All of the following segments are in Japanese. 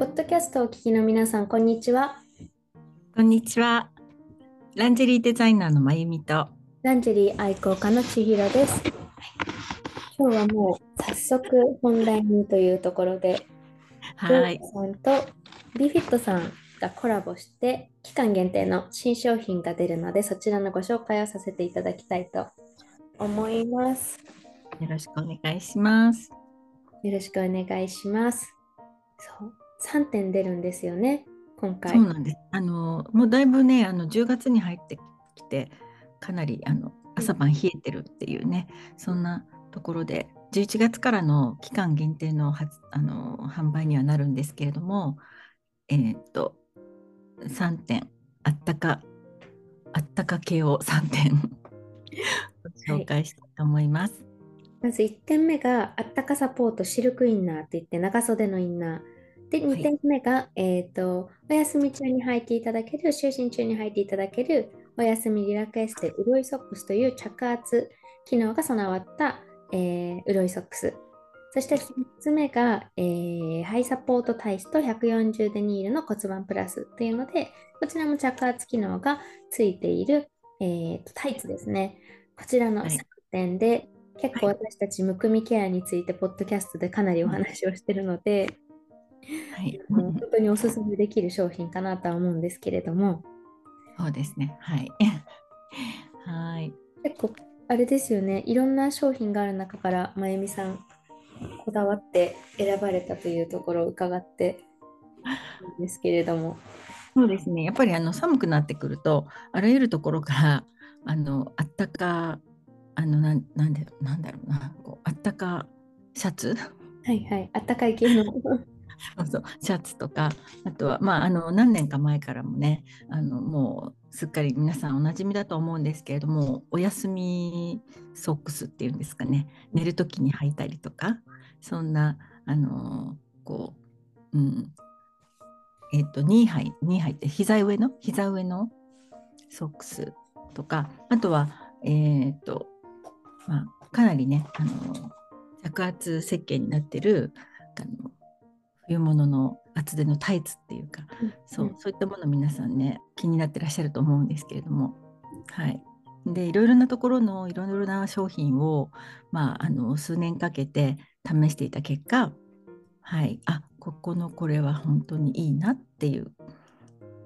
ポッドキャストをお聞きの皆さん、こんにちは。こんにちは。ランジェリーデザイナーのまゆみと。ランジェリー愛好家の千尋です。今日はもう早速本題にというところで、はい。さんとビフィットさんがコラボして、期間限定の新商品が出るので、そちらのご紹介をさせていただきたいと思います。よろしくお願いします。よろしくお願いします。そう、3点出るんですよね、今回。そうなんです。あの、もうだいぶね、あの10月に入ってきて、かなりあの朝晩冷えてるっていうね、そんなところで、11月からの期間限定の発あの販売にはなるんですけれども、えーっと、3点、あったか、あったか系を3点 ご紹介したいと思います。まず1点目があったかサポートシルクインナーって言って長袖のインナー。で、はい2点目が、えっと、お休み中に履いていただける、就寝中に履いていただける、お休みリラクエステ潤いソックスという着圧機能が備わった、えー、潤いソックス。そして3つ目が、えーハイサポートタイスと140デニールの骨盤プラスというので、こちらも着圧機能がついている、えーとタイツですね。こちらのはい3点で、結構はい私たちむくみケアについて、ポッドキャストでかなりお話をしているので、はい。本当におすすめできる商品かなとは思うんですけれども、そうですね。はい。はい。結構あれですよね、いろんな商品がある中から、まゆみさん、こだわって選ばれたというところを伺ってですけれども、そうですね。やっぱりあの寒くなってくると、あらゆるところからあのあったかあのなんなんでなんだろうな、こうあったかシャツ、はいはい、あったかい系の、そうそうシャツとか、あとはまああの何年か前からもね、あのもうすっかり皆さんおなじみだと思うんですけれども、お休みソックスっていうんですかね、寝るときに履いたりとか、そんなあのこううん。えっと、ニーハイ、ニーハイって膝上の、膝上のソックスとか、あとは、えっと、まあ、かなりね、あの、着圧設計になってる、あの、冬物の厚手のタイツっていうか、そうう、そういったもの皆さんね、気になってらっしゃると思うんですけれども、はい。で、いろいろなところのいろいろな商品を、まあ、あの、数年かけて試していた結果、はい、あここのこれは本当にいいなっていう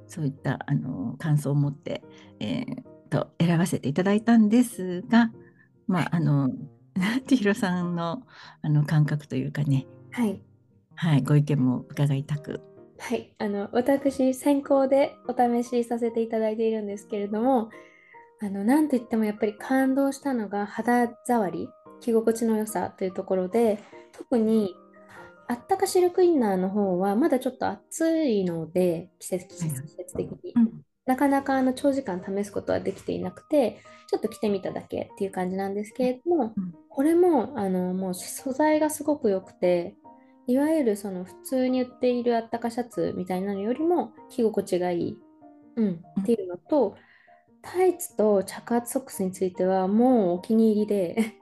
そういったあの感想を持って、えーと選ばせていただいたんですが、まああの 千尋さんのあの感覚というかね、はい、はい、ご意見も伺いたく、はい、あの私、先行でお試しさせていただいているんですけれども、あのなんといってもやっぱり感動したのが肌触り、着心地の良さというところで、特にあったかシルクインナーの方はまだちょっと暑いので、季節季はいはい。節的に。うん。なかなかあの長時間試すことはできていなくて、ちょっと着てみただけっていう感じなんですけれども、うん。これもあのもう素材がすごく良くて、いわゆるその普通に売っているあったかシャツみたいなのよりも着心地がいい、うん、っていうのと、タイツと着圧ソックスについてはもうお気に入りで、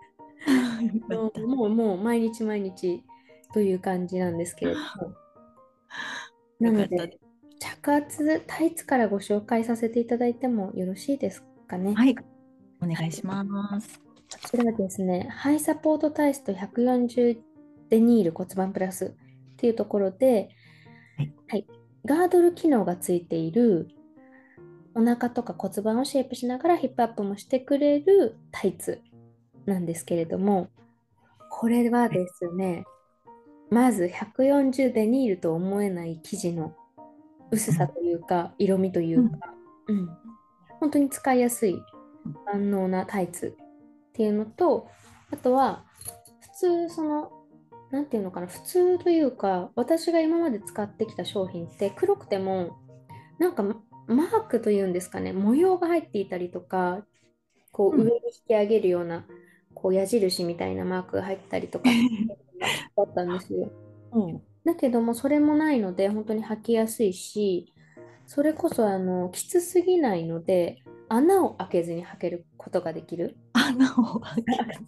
もうもう毎日毎日という感じなんですけれども。なので、着圧タイツからご紹介させていただいてもよろしいですかね。はい、お願いします。こちらはですね、ハイサポートタイスト140デニール骨盤プラスっていうところで、はい。はい、ガードル機能がついているお腹とか骨盤をシェイプしながらヒップアップもしてくれるタイツなんですけれども、これはですね、まず140デニールと思えない生地の薄さというか、色味というか、うん、本当に使いやすい万能なタイツっていうのと、あとは普通その、なんていうのかな、普通というか、私が今まで使ってきた商品って黒くても、なんかマークというんですかね、模様が入っていたりとか、こううん上に引き上げるような、こう矢印みたいなマークが入ったりとか だったんですよ。うんだけどもそれもないので本当に履きやすいしそれこそあのきつすぎないので穴を開けずに履けることができる。あ穴を開ける。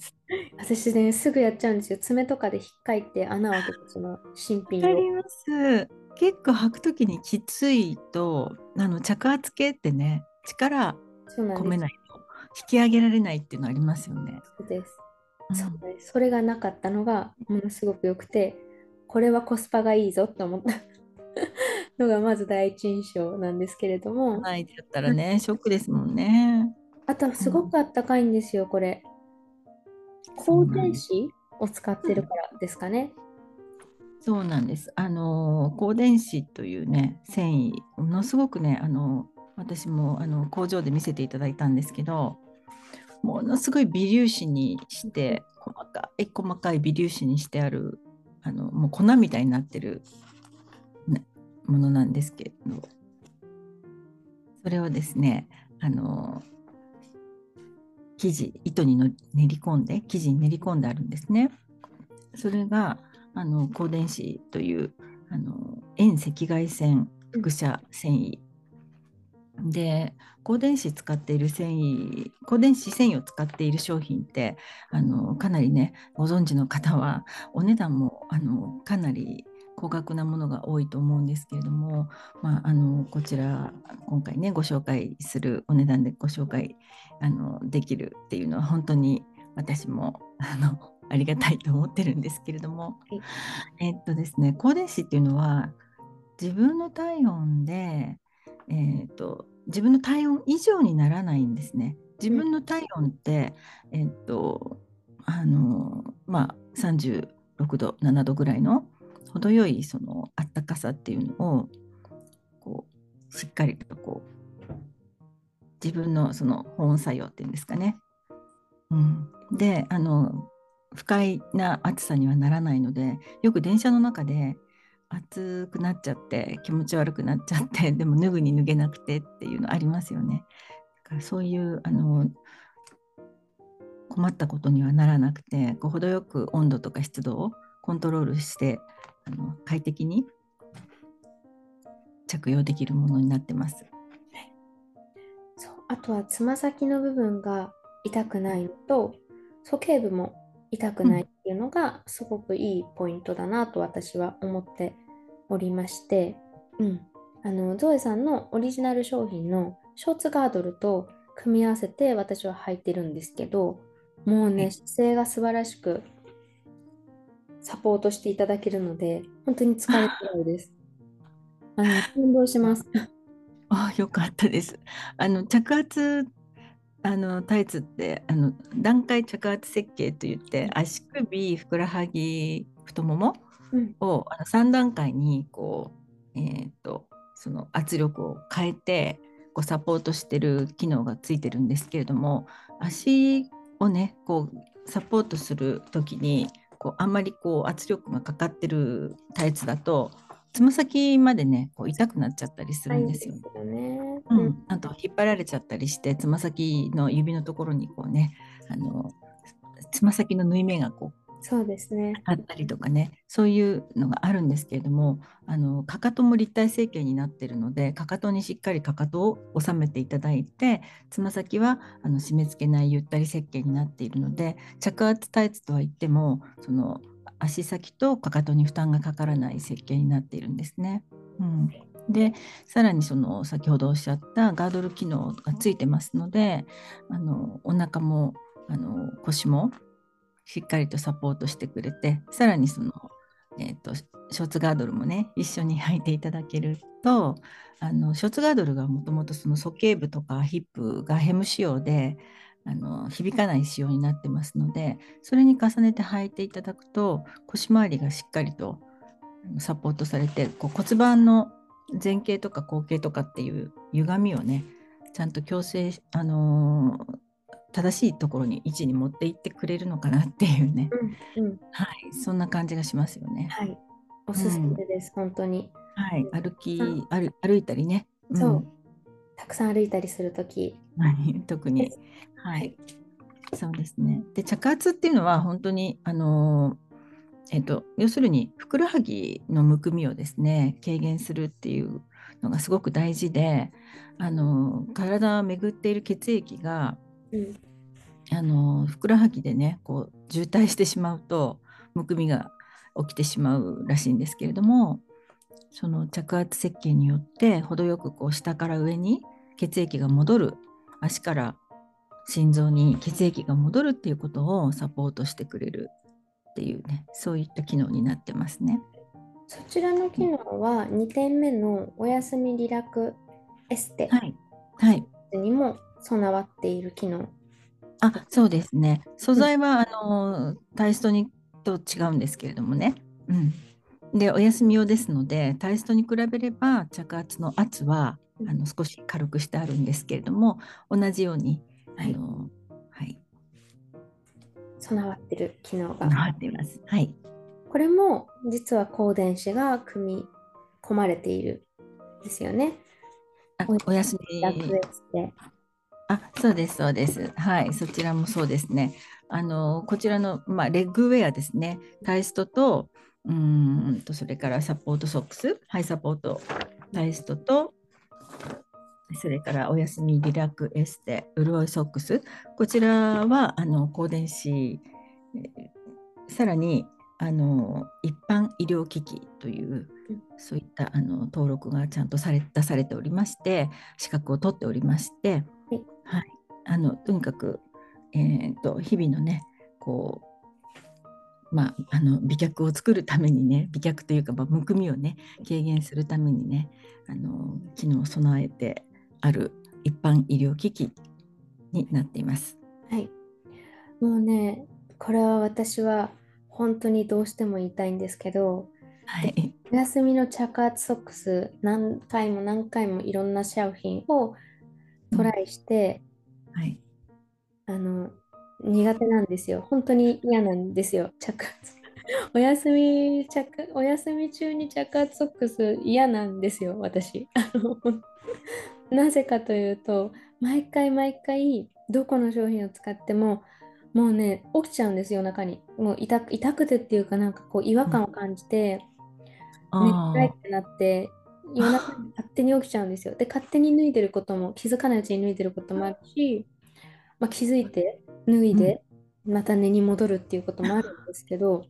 私ね、すぐやっちゃうんですよ。爪とかで引っかいて穴を開けて、その新品を。わかります。結構履くときにきついとあの着圧系ってね力。込めないと引き上げられないっていうのありますよね。そうです。うんそうです。それがなかったのがものすごく良くて、これはコスパがいいぞって思った のがまず第一印象なんですけれども、ないだったらねショックですもんね。あとはすごくあったかいんですよ、これ。そうなんです光電子を使ってるからですかね。そうなんです。あの光電子というね繊維ものすごくねあの私もあの工場で見せていただいたんですけどものすごい微粒子にして細かい細かい微粒子にしてあるあのもう粉みたいになってる、ね、ものなんですけどそれをですねあの生地糸にの練り込んで生地に練り込んであるんですね。それがあの光電子というあの遠赤外線輻射繊維で光電子使っている繊維光電子繊維を使っている商品ってあのかなりねご存知の方はお値段もあのかなり高額なものが多いと思うんですけれども、まあ、あのこちら今回ねご紹介するお値段でご紹介あのできるっていうのは本当に私もあのありがたいと思ってるんですけれども、えっとですね光電子っていうのは自分の体温で、えっと自分の体温以上にならないんですね。自分の体温って、えっとあのまあ36度7度ぐらいの程よいそのあったかさっていうのをこうしっかりとこう自分のその保温作用っていうんですかね。うん、であの不快な暑さにはならないのでよく電車の中で暑くなっちゃって気持ち悪くなっちゃって でも脱ぐに脱げなくてっていうのありますよね。だからそういうあの困ったことにはならなくてこう程よく温度とか湿度をコントロールしてあの快適に着用できるものになってます。そう。あとはつま先の部分が痛くないのと鼠径部も痛くないっていうのがすごくいいポイントだなと私は思っておりまして、うん、あのゾエさんのオリジナル商品のショーツガードルと組み合わせて私は履いてるんですけどもうはい。ね姿勢が素晴らしくサポートしていただけるので本当に使えるくらいです。あの感動します。あよかったです。あの着圧あのタイツってあの段階着圧設計といって足首ふくらはぎ太ももうんをあの3段階にこう、えー、とその圧力を変えてこうサポートしてる機能がついてるんですけれども足をねこうサポートする時にこうあんまりこう圧力がかかってるタイツだとつま先までねこう痛くなっちゃったりするんですよね。よね。ううんん、あと引っ張られちゃったりしてつま先の指のところにこうねあのつま先の縫い目がこうそうですね。あったりとかねそういうのがあるんですけれどもあのかかとも立体成形になっているのでかかとにしっかりかかとを収めていただいてつま先はあの締め付けないゆったり設計になっているので着圧タイツとは言ってもその足先とかかとに負担がかからない設計になっているんですね。うん、でさらにその先ほどおっしゃったガードル機能がついてますのであのお腹もあの腰もしっかりとサポートしてくれてさらにその、えー、とショーツガードルもね一緒に履いていただけるとあのショーツガードルがもともとその鼠径部とかヒップがヘム仕様であの響かない仕様になってますのでそれに重ねて履いていただくと腰回りがしっかりとサポートされてこう骨盤の前傾とか後傾とかっていう歪みをねちゃんと矯正あのー正しいところに位置に持っていってくれるのかなっていうね、うんうん。はい、そんな感じがしますよね。はい。おすすめです、本当に。はい、歩きうん歩歩いたりね、んそうたくさん歩いたりするとき。はい、特に、はい、そうですね。で着圧っていうのは本当にあのーえっと要するにふくらはぎのむくみをですね軽減するっていうのがすごく大事で、あのー体を巡っている血液がうん。あのふくらはぎでねこう渋滞してしまうとむくみが起きてしまうらしいんですけれどもその着圧設計によって程よくこう下から上に血液が戻る足から心臓に血液が戻るっていうことをサポートしてくれるっていうねそういった機能になってますね。そちらの機能は2点目のおやすみリラクエステにも備わっている機能。あそうですね素材は、あのタイストにと違うんですけれどもね。うんでお休み用ですのでタイストに比べれば着圧の圧はあの少し軽くしてあるんですけれども同じようにあの、はい、備わってる機能が。備わっています。はい、これも実は光電子が組み込まれているんですよね。あお休み。あそうですそうです。はいそちらもそうですね。あのこちらの、まあ、レッグウェアですね。タイストとうんとそれからサポートソックス。ハイサポートタイストとそれからお休みリラックエステ潤いソックス。こちらはあの光電子さらにあの一般医療機器というそういったあの登録がちゃんとされ出されておりまして資格を取っておりまして、あのとにかく、えー、と日々のねこうまあ、あの美脚を作るためにね 美脚というか、まあ、むくみをね軽減するためにねあの機能を備えてある一般医療機器になっています。はい。もうね、これは私は本当にどうしても言いたいんですけど、はい、お休みの着圧ソックス何回も何回もいろんな商品をトライして、はい、あの苦手なんですよ。本当に嫌なんですよ、着圧。お休み着お休み中に着圧ソックス嫌なんですよ、私。あのなぜかというと、毎回毎回どこの商品を使っても、もうね、起きちゃうんですよ、中に。もう痛く痛くてっていうか、なんかこう違和感を感じて、あ寝たいってなって、夜中に勝 手に起きちゃうんですよ。で、勝手に脱いでることも、気づかないうちに脱いでることもあるし、まあ、気づいて脱いで、また寝に戻るっていうこともあるんですけど、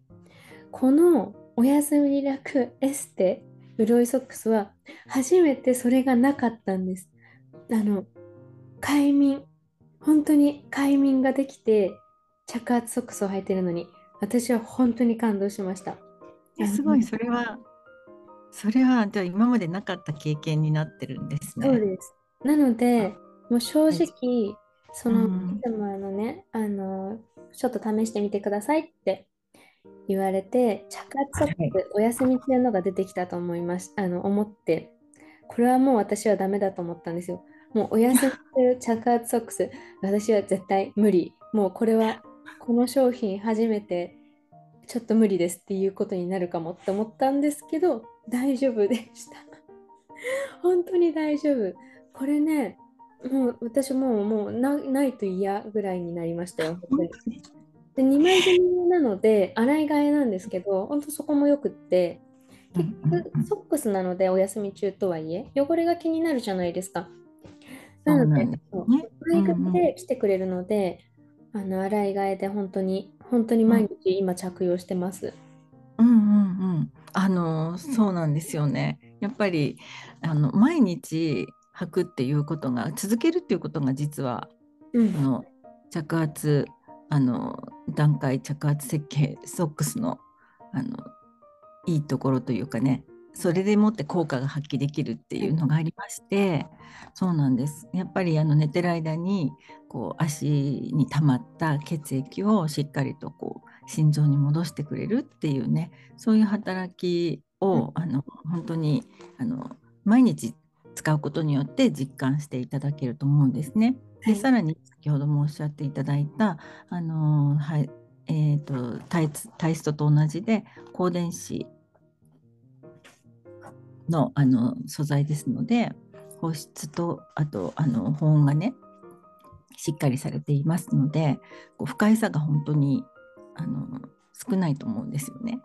このおやすみリラクエステ、潤いソックスは、初めてそれがなかったんです。あの、快眠、本当に快眠ができて、着圧ソックスを履いてるのに、私は本当に感動しました。ーすごいそれはそれはじゃあ今までなかった経験になってるんですね。そうです。なので、もう正直、その、うんいつもあのね、あの、ちょっと試してみてくださいって言われて、着圧ソックス、お休み中のが出てきたと思いましあの、思って、これはもう私はダメだと思ったんですよ。もうお休み中着圧ソックス、私は絶対無理。もうこれは、この商品初めて、ちょっと無理ですっていうことになるかもって思ったんですけど、大丈夫でした。本当に大丈夫。これね、もう私もうもうなないと嫌ぐらいになりましたよ。本当に？で2枚組なので洗い替えなんですけど、本当そこもよくって、結局ソックスなのでお休み中とはいえ、汚れが気になるじゃないですか。なので、ね洗い替えで来てくれるので、あの洗い替えで本当に、本当に毎日今着用してます。うんうんうん。あのそうなんですよね。やっぱりあの毎日履くっていうことが続けるっていうことが実はうんあの着圧あの段階着圧設計ソックスのあのいいところというかねそれでもって効果が発揮できるっていうのがありましてそうなんですやっぱりあの寝てる間にこう足に溜まった血液をしっかりとこう心臓に戻してくれるっていうねそういう働きを、あの本当にあの毎日使うことによって実感していただけると思うんですね。はいでさらに先ほどもおっしゃっていただいたあのーはいえー、とタイツタイストと同じで光電子のあの素材ですので保湿とあとあの保温がねしっかりされていますのでこう不快さが本当にあの少ないと思うんですよね。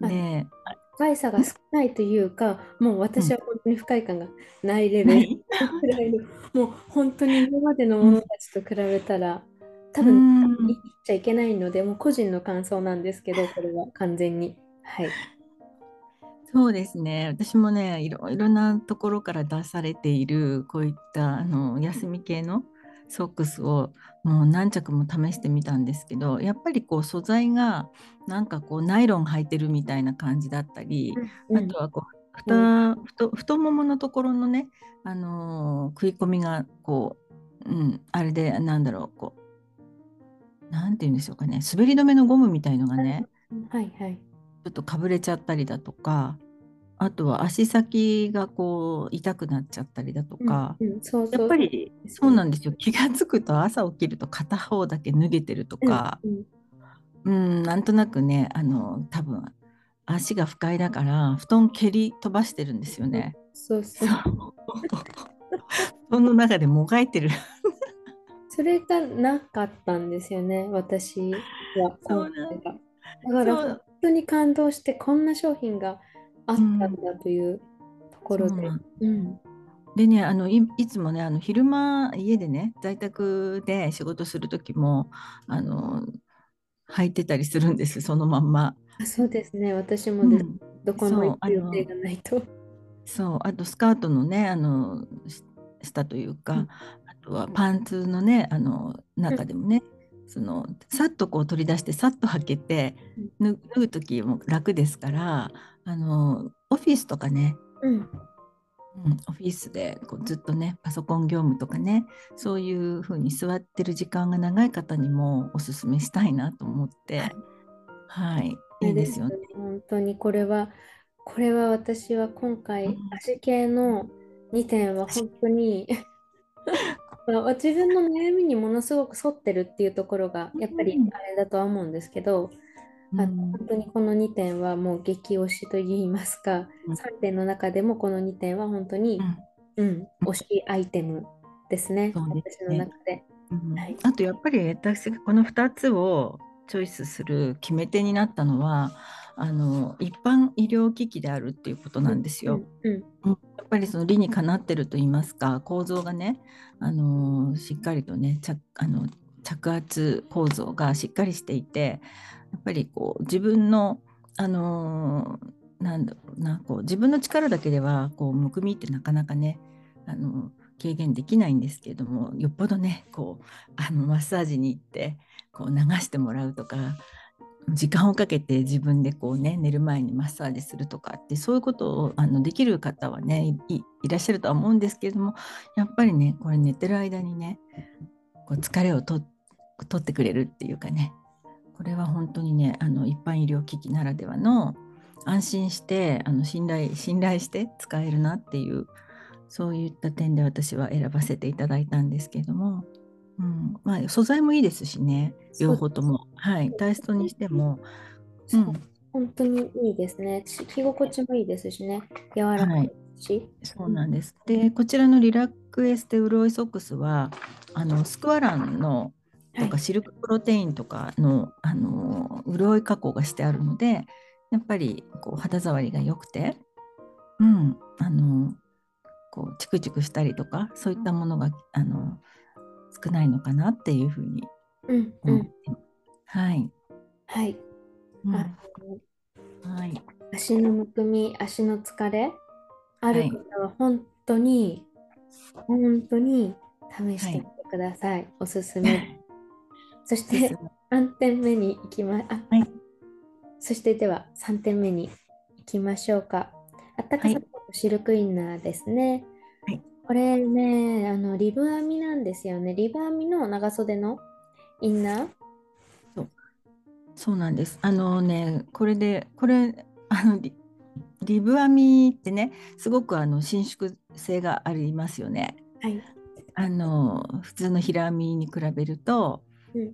はいで不快さが少ないというか、もう私は本当に不快感がないレベルらい？の、もう本当に今までのものたちと比べたら、多分言っちゃいけないので、もう個人の感想なんですけど、これは完全に。はい。そうですね私もねいろいろなところから出されているこういったあの休み系のソックスをもう何着も試してみたんですけどやっぱりこう素材がなんかこうナイロン履いてるみたいな感じだったり、うん、あとはこう太太もものところのね、あのー、食い込みがこう、うん、あれでなんだろうこうなんて言うんでしょうかね滑り止めのゴムみたいのがね、はいはい、ちょっとかぶれちゃったりだとかあとは足先がこう痛くなっちゃったりだとか、やっぱりそうなんですよ。気が付くと朝起きると片方だけ脱げてるとか、うん、うん、なんとなくねあの多分足が不快だから布団蹴り飛ばしてるんですよね。そうそう布団の中でもがいてる。それがなかったんですよね私は。そうなんだ。から本当に感動してこんな商品があったんだというところで。うん。でねあのいつもねあの昼間家でね在宅で仕事する時もあの履いてたりするんですそのまんま。あそうですね。私もです、うん、どこも行く予定がないと。そうあとスカートのねあの下というか、うん、あとはパンツのねあの中でもね、うん、そのさっとこう取り出してさっと履けて、脱ぐ時も楽ですからあのオフィスとかね、うん、うん、オフィスでこうずっとねパソコン業務とかねそういうふうに座ってる時間が長い方にもおすすめしたいなと思って、はい、い。いですよね。本当にこれはこれは私は今回、足系の2点は本当に 自分の悩みにものすごく沿ってるっていうところがやっぱりあれだとは思うんですけど、あの本当にこの2点はもう激推しといいますか、うん、3点の中でもこの2点は本当に、うん、うん、推しアイテムですね、私の中で、はい。あとやっぱり私がこの2つをチョイスする決め手になったのはあの一般医療機器であるっていうことなんですよ。うん、やっぱりその理にかなってると言いますか構造がねあのしっかりとね着あの着圧構造がしっかりしていてやっぱりこう自分のあのー、なんだろうなこう自分の力だけではこうむくみってなかなかねあの軽減できないんですけれどもよっぽどねこうあのマッサージに行ってこう流してもらうとか時間をかけて自分でこうね寝る前にマッサージするとかってそういうことをあのできる方はねいらっしゃるとは思うんですけれどもやっぱりねこれ寝てる間にねこう疲れをと取ってくれるっていうかねこれは本当にねあの一般医療機器ならではの安心してあの信頼信頼して使えるなっていうそういった点で私は選ばせていただいたんですけれども、うん。まあ、素材もいいですしね。両方とも、はい、タイストにしても、うん、本当にいいですね。着心地もいいですしね。柔らかいし、はい、そうなんです。でこちらのリラックエステ潤いソックスはあのスクワランのとかシルクプロテインとかの、あの潤い加工がしてあるのでやっぱりこう肌触りが良くて、うん、あのこうチクチクしたりとかそういったものがあの少ないのかなっていうふうに思って、うんうん、はい。はい。うん、はい。足のむくみ、足の疲れある方は本当に、はい、本当に試してみてください。はい、おすすめ そして3点目に行きまあ、はい、そしてでは3点目に行きましょうか。あったかさとシルクインナーですね。はい、これね、あのリブ編みなんですよね。リブ編みの長袖のインナー？そうそうなんです。あのね、これで、これ、あのリリブ編みってね、すごくあの伸縮性がありますよね。はい、あの普通の平編みに比べると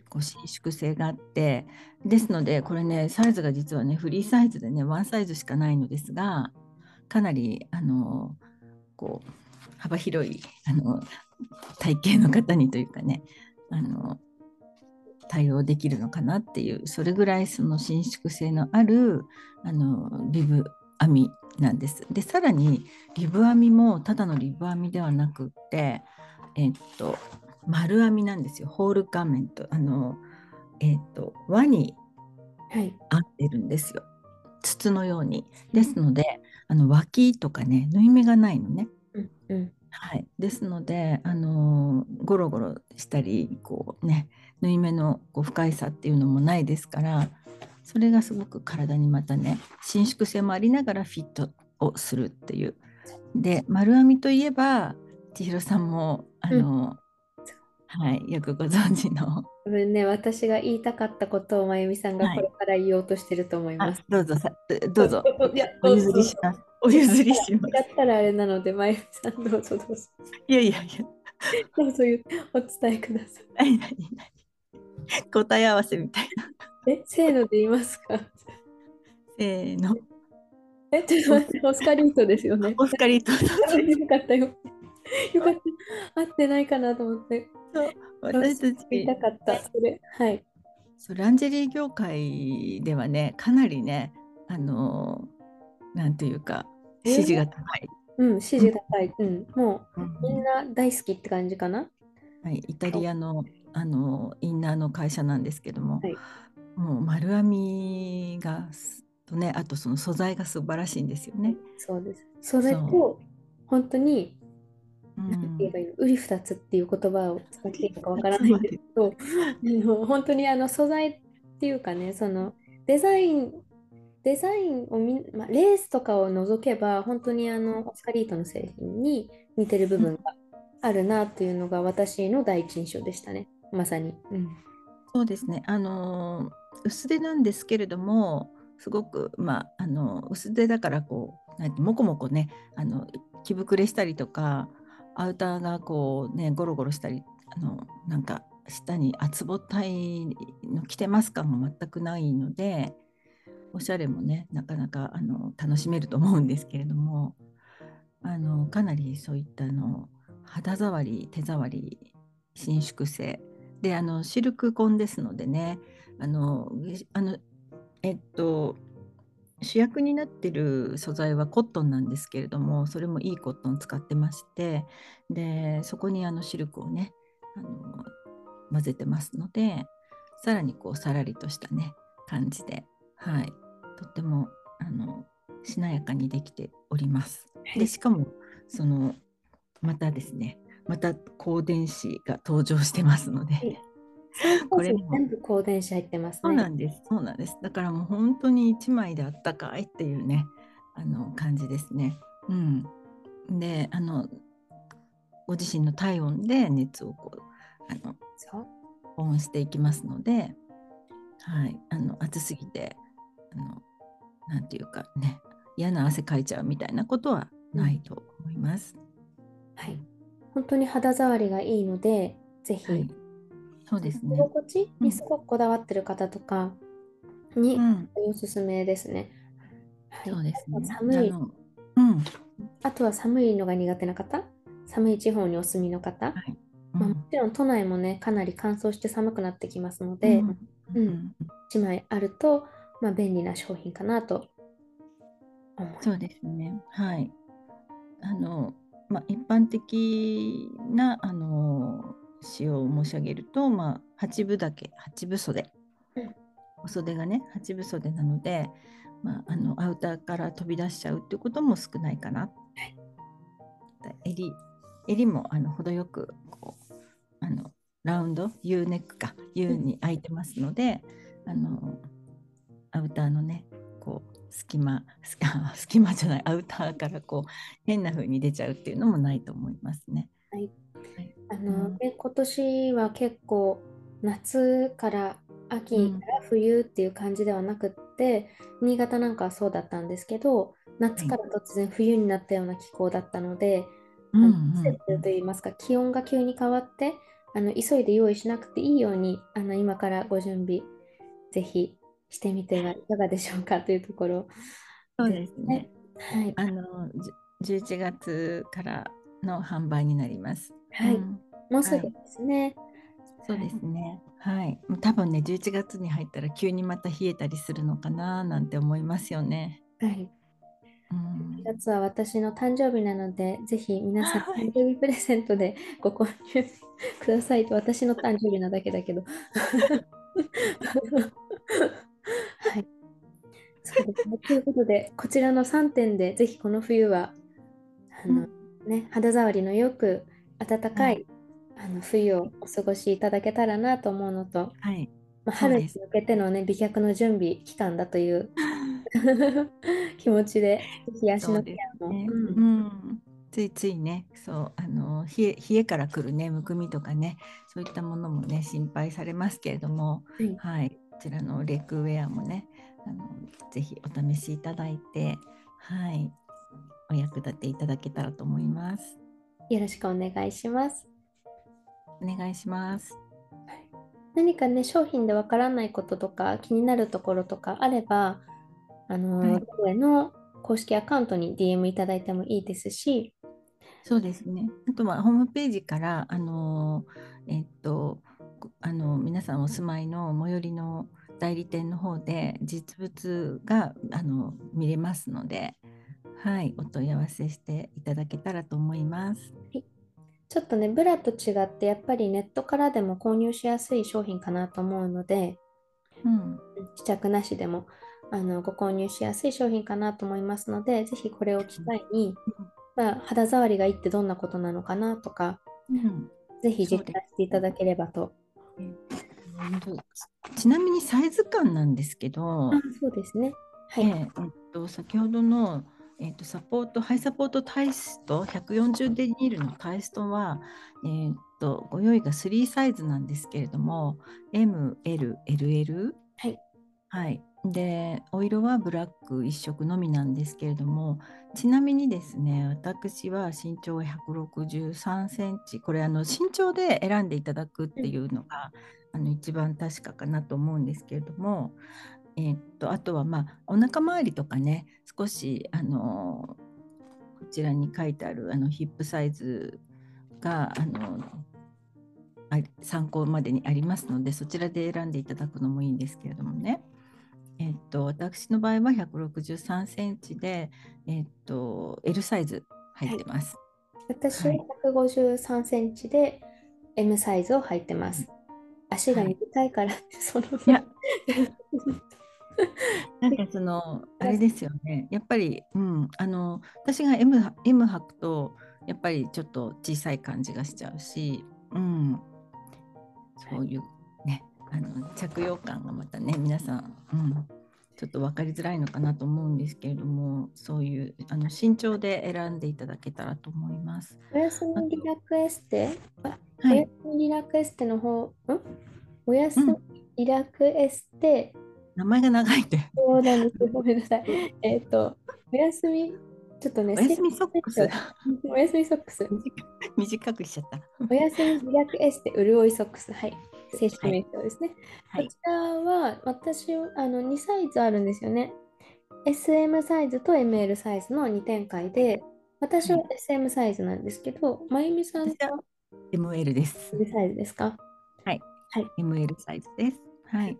こう伸縮性があってですのでこれねサイズが実はねフリーサイズでねワンサイズしかないのですがかなりあのこう幅広いあの体型の方にというかねあの対応できるのかなっていうそれぐらいその伸縮性のあるあのリブ編みなんです。でさらにリブ編みもただのリブ編みではなくってえっと丸編みなんですよ。ホールガーメントあのえっ、と輪にはい。編んでるんですよ。筒のように。ですのであの脇とかね縫い目がないのね。うんうん。はい、ですので、あのーゴロゴロしたりこうね縫い目のこう不快さっていうのもないですからそれがすごく体にまたね伸縮性もありながらフィットをするっていう。で丸編みといえば千尋さんもあのーはい、よくご存知の多分ね、私が言いたかったことをまゆみさんがはいこれから言おうとしてると思いまあす。どうぞさどうぞ いやお譲りします。お譲りします。だったらあれなので、まゆみさんどうぞどうぞ。いやいやいや。どうぞお伝えください。何何何答え合わせみたいな。え、せーので言いますか？せーの。え、ちょっと待って、オスカリートですよね。オスカリート。よかったよ。よかった。合ってないかなと思って。私たち言いたかった。それ。はい。そうランジェリー業界ではねかなりねあのーなんていうかえー？支持が高い、うん、支持高い。うん。もうんう、みんな大好きって感じかな？はい、イタリアのあのインナーの会社なんですけども、はいもう丸編みがすとねあとその素材が素晴らしいんですよね。そうです。それそと、本当に、うんなんて言えばいいの、売り二つっていう言葉を使っていいのかわからないんですけど、あの本当にあの素材っていうかね、そのデザイン、デザインをみ、まあ、レースとかを除けば、本当にあのオスカリートの製品に似てる部分があるなというのが私の第一印象でしたね。まさに。うん。そうですねあのー薄手なんですけれどもすごくまああの薄手だからこうなんてもこもこねあの着膨れしたりとかアウターがこうねゴロゴロしたりあのなんか下に厚ぼったいの着てます感が全くないのでおしゃれもねなかなかあの楽しめると思うんですけれどもあのかなりそういったの肌触り手触り伸縮性。であのシルクコンですのでねあのあのえっと主役になってる素材はコットンなんですけれどもそれもいいコットンを使ってましてでそこにあのシルクをねあの混ぜてますのでさらにこうさらりとしたね感じではいとってもあのしなやかにできております。でしかもそのまたですねまた光電子が登場してますので、はい。3個これも全部光電子入ってますね。そうなんですそうなんですだからもう本当に1枚であったかいっていうねあの感じですね。うん、であのご自身の体温で熱をこうあの保温していきますので、はい、あの暑すぎてあのなんていうかね嫌な汗かいちゃうみたいなことはないと思います。はい。本当に肌触りがいいので、ぜひ、はい、そうです着ね。心地にすごくこだわってる方とかにうん、おすすめですね。はいそうですね。寒いあのうん、あとは寒いのが苦手な方、寒い地方にお住みの方、はいまあ、もちろん都内もね、かなり乾燥して寒くなってきますので、うんうん1枚あると、まあ、便利な商品かなと思います。そうですね。はい。あの、まあ、一般的なあの仕様を申し上げると、まあ、八分丈、八分袖。うんお袖がね、八分袖なので、まあ、あのアウターから飛び出しちゃうっていうことも少ないかな。襟襟もあの程よくこうあのラウンド U ネックか U に開いてますので、あのアウターのねこう隙間 隙間じゃないアウターからこう変な風に出ちゃうっていうのもないと思いますね。はいはいあのうん。で今年は結構夏から秋から冬っていう感じではなくって、新潟なんかはそうだったんですけど夏から突然冬になったような気候だったので、うん季節といいますか気温が急に変わってあの急いで用意しなくていいようにあの今からご準備ぜひしてみてはいかがでしょうかというところそうですね。はい、あのじゅ11月からの販売になります。はいうんもうすぐですね。そうですね。はい。多分ね11月に入ったら急にまた冷えたりするのかななんて思いますよね。はい、うんシャツは私の誕生日なので、ぜひ皆さん誕生日プレゼントでご購入くださいと、私の誕生日なだけだけど。はい。そうですね。ということで、こちらの3点で、ぜひこの冬は、あの、ね、肌触りのよく、暖かい、あの冬をお過ごしいただけたらなと思うのと、はい。まあ、春に向けてのね、美脚の準備期間だという 気持ちで、ぜひ足のケアも。ねうん、うん。ついついねそうあの冷え冷えからくるねむくみとかねそういったものもね心配されますけれども、はい、はい、こちらのレッグウェアもねあのぜひお試しいただいてはい。お役立ていただけたらと思います。よろしくお願いします。お願いします。何かね商品でわからないこととか気になるところとかあればあの、はい、の公式アカウントに DM いただいてもいいですしそうですね。あとはホームページから、あのえっと、あの皆さんお住まいの最寄りの代理店の方で実物があの見れますので、はい、お問い合わせしていただけたらと思います。はいちょっとね、ブラと違ってやっぱりネットからでも購入しやすい商品かなと思うので、うん、試着なしでもあのご購入しやすい商品かなと思いますので、ぜひこれを機会に、まあ、肌触りがいいってどんなことなのかなとか、うん、ぜひ実感していただければと。ちなみにサイズ感なんですけど、そうですね。はい。えー、っと先ほどのえーと、サポートハイサポートタイスト140デニールのタイストは、えーと、ご用意が3サイズなんですけれども MLLL、はい、はい、でお色はブラック1色のみなんですけれどもちなみにですね私は身長163センチこれあの身長で選んでいただくっていうのが、うん、あの一番確かかなと思うんですけれどもえー、っとあとはまあお腹周りとかね少しあのこちらに書いてあるあのヒップサイズがあの参考までにありますのでそちらで選んでいただくのもいいんですけれどもね。えっと、私の場合は163センチで、えっと、L サイズ入ってます。はい、私は153センチで M サイズを入ってます。足が短いから、はい、そのいや なんかそのあれですよね。やっぱり、うん、あの私が M, M 履くとやっぱりちょっと小さい感じがしちゃうし、うん、そういうねあの着用感がまたね皆さん、うん、ちょっと分かりづらいのかなと思うんですけれどもそういうあの身長で選んでいただけたらと思います。おやすみリラクエステ？はい、おやすみリラクエステの方、ん？おやすみリラクエステ、うん名前が長いって。そうなんです。ごめんなさい。えっ、ー、と、おやすみ、ちょっとね、おやすみソックス。おやすみソックス。短くしちゃった。おやすみリラクエステ、潤いソックス。はい。正式名称ですね。はい、こちらは、私、あの、2サイズあるんですよね。SM サイズと ML サイズの2展開で、私は SM サイズなんですけど、まゆみさんは ML です。ML サイズですか？はい。はい。ML サイズです。はい。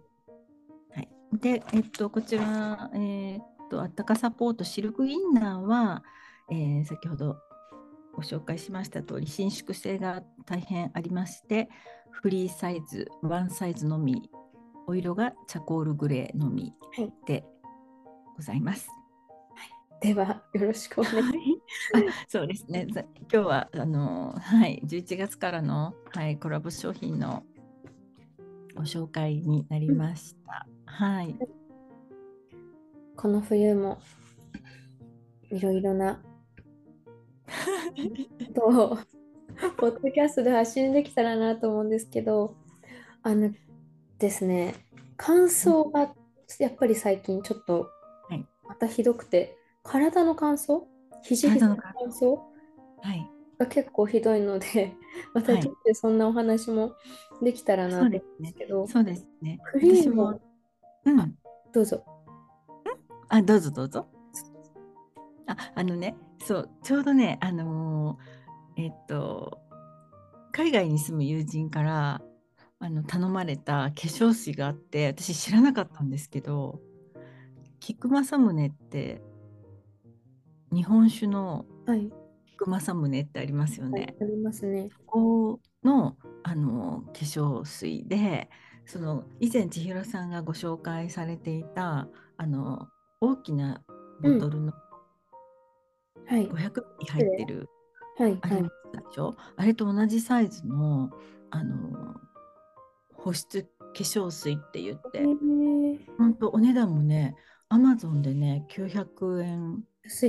で、えっと、こちら、えー、っと、あったかサポートシルクインナーは、えー、先ほどご紹介しました通り、伸縮性が大変ありまして、フリーサイズ、ワンサイズのみ、お色がチャコールグレーのみでございます。はい、では、よろしくお願いします。そうですね。今日はあの、はい、11月からの、はい、コラボ商品のご紹介になりました。はい。この冬もいろいろな とポッドキャストで発信できたらなと思うんですけど、あのですね、乾燥がやっぱり最近ちょっとまたひどくて、体の乾燥？肘の乾燥、はい、が結構ひどいので、またちょっとそんなお話もできたらなと思うんですけど、そうですね。クリームうん、どうぞ。あ、どうぞどうぞ。あ、あのね、そう、ちょうどね、あのー、えっと、海外に住む友人からあの頼まれた化粧水があって、私知らなかったんですけど、菊正宗って日本酒のはい。菊正宗ってありますよはいね。ありますね。ここのあの化粧水でその以前千尋さんがご紹介されていたあの大きなボトルのはい。500ミリ入ってる、はい。はいありま。したでしょ、あれと同じサイズのあの保湿化粧水って言って、えー、本当お値段もねアマゾンでね900円。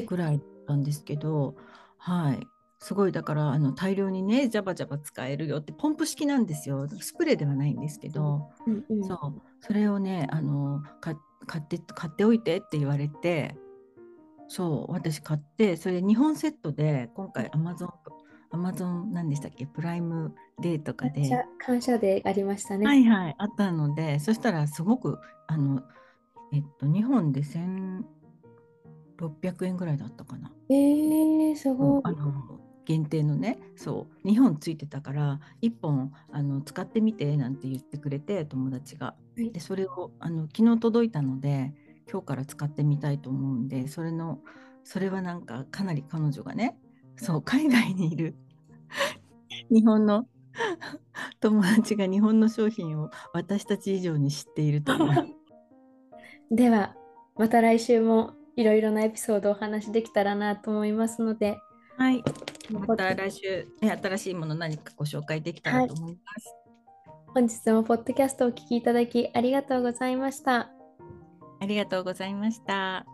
ぐらいだったんですけどはいすごいだからあの大量にねジャバジャバ使えるよってポンプ式なんですよ。スプレーではないんですけど、うんうん。そう。それをねあのか買って買っておいてって言われて。そう。私買ってそれ2本セットで今回アマゾンアマゾン何でしたっけ？プライムデーとかで。感謝感謝デーありましたね。はいはい。あったのでそしたらすごくあのえっと2本で1600円ぐらいだったかな。えー、すごい。あの限定のねそう2本ついてたから1本あの使ってみてなんて言ってくれて友達が。はいでそれをあの昨日届いたので今日から使ってみたいと思うんでそれのそれはなんかかなり彼女がねそう海外にいる 日本の 友達が日本の商品を私たち以上に知っているという。では、また来週もいろいろなエピソードをお話しできたらなと思いますので、はい、また来週、ね、新しいもの何かご紹介できたらと思います。本日もポッドキャストをお聞きいただきありがとうございました。ありがとうございました。